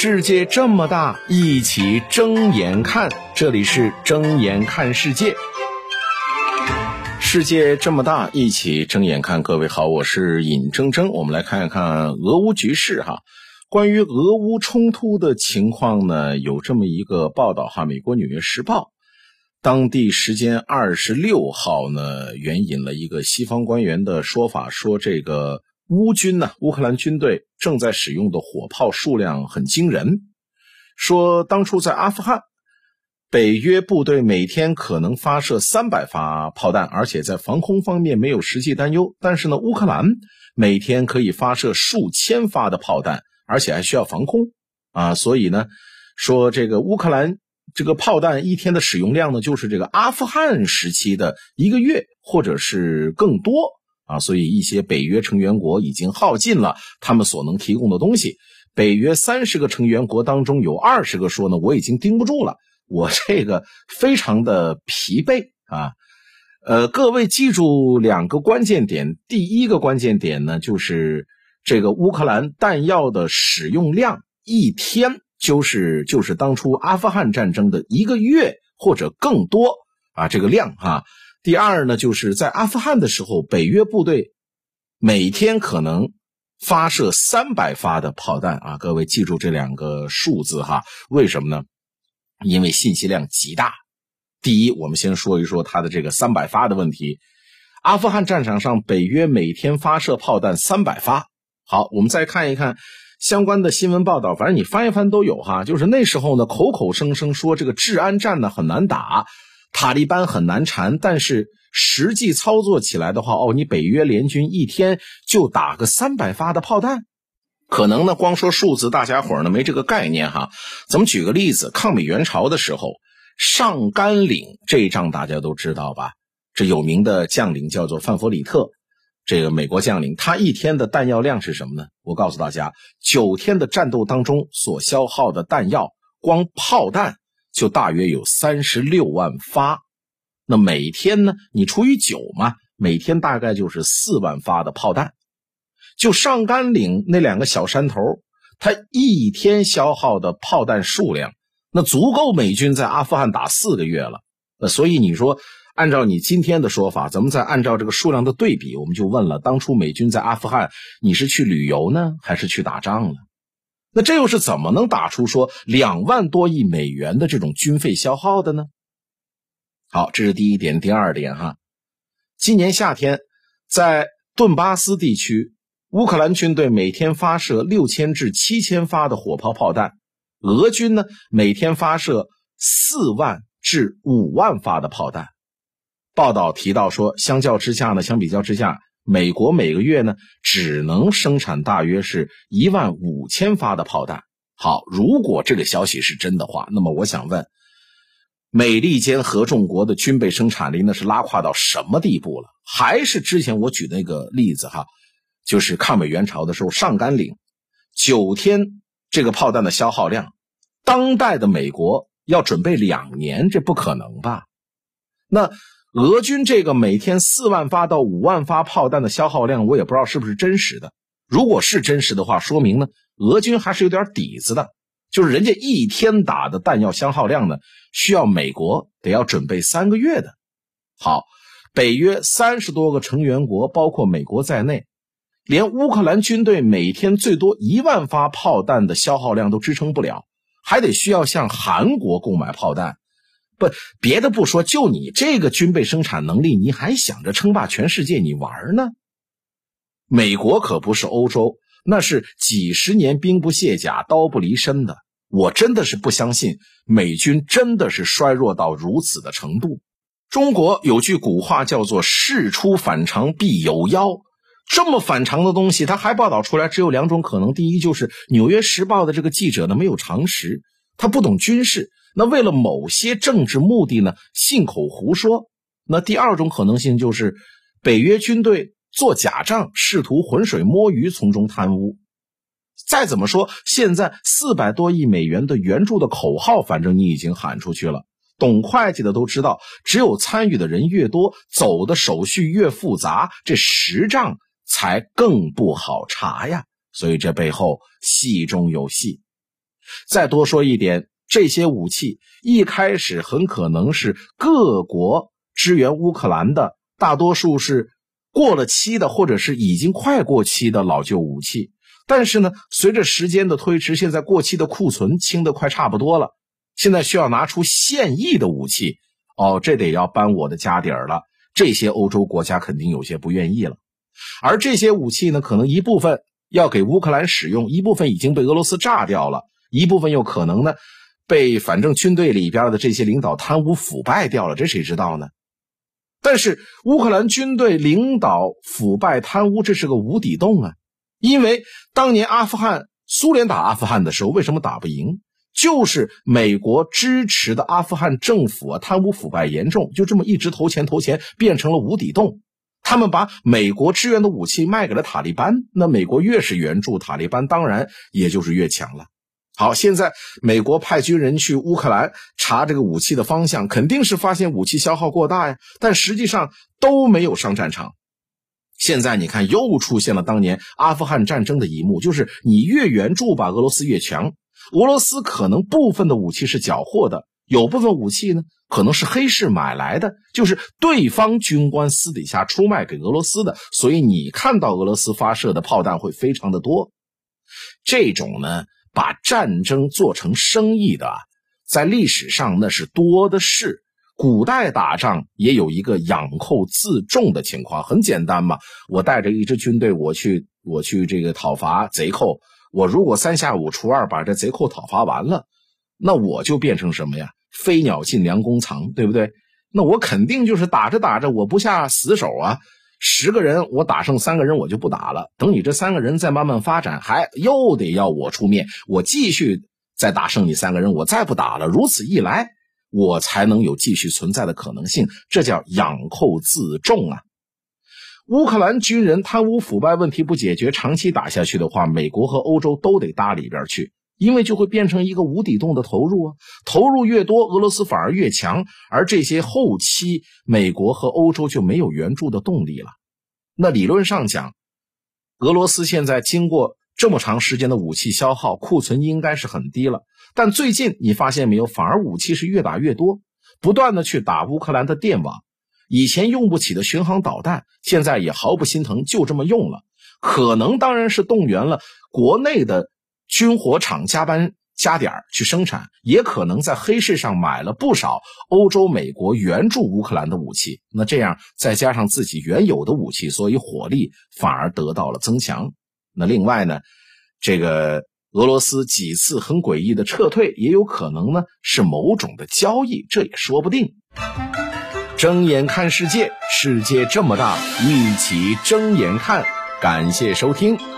世界这么大，一起睁眼看。这里是睁眼看世界。世界这么大，一起睁眼看。各位好，我是尹铮铮。我们来看一看俄乌局势哈。关于俄乌冲突的情况呢，有这么一个报道哈。美国《纽约时报》当地时间二十六号呢，援引了一个西方官员的说法，说这个。乌军呢？乌克兰军队正在使用的火炮数量很惊人。说当初在阿富汗，北约部队每天可能发射三百发炮弹，而且在防空方面没有实际担忧。但是呢，乌克兰每天可以发射数千发的炮弹，而且还需要防空啊。所以呢，说这个乌克兰这个炮弹一天的使用量呢，就是这个阿富汗时期的一个月，或者是更多。啊，所以一些北约成员国已经耗尽了他们所能提供的东西。北约三十个成员国当中有二十个说呢，我已经盯不住了，我这个非常的疲惫啊。呃，各位记住两个关键点，第一个关键点呢，就是这个乌克兰弹药的使用量一天就是就是当初阿富汗战争的一个月或者更多啊，这个量哈。第二呢，就是在阿富汗的时候，北约部队每天可能发射三百发的炮弹啊！各位记住这两个数字哈。为什么呢？因为信息量极大。第一，我们先说一说它的这个三百发的问题。阿富汗战场上，北约每天发射炮弹三百发。好，我们再看一看相关的新闻报道，反正你翻一翻都有哈。就是那时候呢，口口声声说这个治安战呢很难打。塔利班很难缠，但是实际操作起来的话，哦，你北约联军一天就打个三百发的炮弹，可能呢，光说数字，大家伙呢没这个概念哈。咱们举个例子，抗美援朝的时候，上甘岭这一仗大家都知道吧？这有名的将领叫做范弗里特，这个美国将领，他一天的弹药量是什么呢？我告诉大家，九天的战斗当中所消耗的弹药，光炮弹。就大约有三十六万发，那每天呢？你除以九嘛，每天大概就是四万发的炮弹。就上甘岭那两个小山头，它一天消耗的炮弹数量，那足够美军在阿富汗打四个月了。那所以你说，按照你今天的说法，咱们再按照这个数量的对比，我们就问了：当初美军在阿富汗，你是去旅游呢，还是去打仗了？那这又是怎么能打出说两万多亿美元的这种军费消耗的呢？好，这是第一点。第二点哈，今年夏天在顿巴斯地区，乌克兰军队每天发射六千至七千发的火炮炮弹，俄军呢每天发射四万至五万发的炮弹。报道提到说，相较之下呢，相比较之下。美国每个月呢，只能生产大约是一万五千发的炮弹。好，如果这个消息是真的话，那么我想问，美利坚合众国的军备生产力那是拉胯到什么地步了？还是之前我举那个例子哈，就是抗美援朝的时候，上甘岭九天这个炮弹的消耗量，当代的美国要准备两年，这不可能吧？那？俄军这个每天四万发到五万发炮弹的消耗量，我也不知道是不是真实的。如果是真实的话，说明呢，俄军还是有点底子的。就是人家一天打的弹药消耗量呢，需要美国得要准备三个月的。好，北约三十多个成员国，包括美国在内，连乌克兰军队每天最多一万发炮弹的消耗量都支撑不了，还得需要向韩国购买炮弹。不，别的不说，就你这个军备生产能力，你还想着称霸全世界？你玩呢？美国可不是欧洲，那是几十年兵不卸甲、刀不离身的。我真的是不相信美军真的是衰弱到如此的程度。中国有句古话叫做“事出反常必有妖”，这么反常的东西，他还报道出来，只有两种可能：第一，就是《纽约时报》的这个记者呢没有常识，他不懂军事。那为了某些政治目的呢，信口胡说。那第二种可能性就是，北约军队做假账，试图浑水摸鱼，从中贪污。再怎么说，现在四百多亿美元的援助的口号，反正你已经喊出去了。懂会计的都知道，只有参与的人越多，走的手续越复杂，这实账才更不好查呀。所以这背后戏中有戏。再多说一点，这些武器一开始很可能是各国支援乌克兰的，大多数是过了期的，或者是已经快过期的老旧武器。但是呢，随着时间的推迟，现在过期的库存清的快差不多了，现在需要拿出现役的武器。哦，这得要搬我的家底儿了。这些欧洲国家肯定有些不愿意了。而这些武器呢，可能一部分要给乌克兰使用，一部分已经被俄罗斯炸掉了，一部分又可能呢被反正军队里边的这些领导贪污腐败掉了，这谁知道呢？但是乌克兰军队领导腐败贪污，这是个无底洞啊！因为当年阿富汗苏联打阿富汗的时候，为什么打不赢？就是美国支持的阿富汗政府啊，贪污腐败严重，就这么一直投钱投钱，变成了无底洞。他们把美国支援的武器卖给了塔利班，那美国越是援助塔利班，当然也就是越强了。好，现在美国派军人去乌克兰查这个武器的方向，肯定是发现武器消耗过大呀，但实际上都没有上战场。现在你看，又出现了当年阿富汗战争的一幕，就是你越援助吧，俄罗斯越强。俄罗斯可能部分的武器是缴获的，有部分武器呢。可能是黑市买来的，就是对方军官私底下出卖给俄罗斯的，所以你看到俄罗斯发射的炮弹会非常的多。这种呢，把战争做成生意的，在历史上那是多的是。古代打仗也有一个养寇自重的情况，很简单嘛，我带着一支军队，我去我去这个讨伐贼寇，我如果三下五除二把这贼寇讨伐完了，那我就变成什么呀？飞鸟尽，良弓藏，对不对？那我肯定就是打着打着，我不下死手啊！十个人我打剩三个人，我就不打了。等你这三个人再慢慢发展，还又得要我出面，我继续再打剩你三个人，我再不打了。如此一来，我才能有继续存在的可能性。这叫养寇自重啊！乌克兰军人贪污腐败问题不解决，长期打下去的话，美国和欧洲都得搭里边去。因为就会变成一个无底洞的投入啊，投入越多，俄罗斯反而越强，而这些后期美国和欧洲就没有援助的动力了。那理论上讲，俄罗斯现在经过这么长时间的武器消耗，库存应该是很低了。但最近你发现没有，反而武器是越打越多，不断的去打乌克兰的电网，以前用不起的巡航导弹，现在也毫不心疼，就这么用了。可能当然是动员了国内的。军火厂加班加点去生产，也可能在黑市上买了不少欧洲、美国援助乌克兰的武器。那这样再加上自己原有的武器，所以火力反而得到了增强。那另外呢，这个俄罗斯几次很诡异的撤退，也有可能呢是某种的交易，这也说不定。睁眼看世界，世界这么大，一起睁眼看。感谢收听。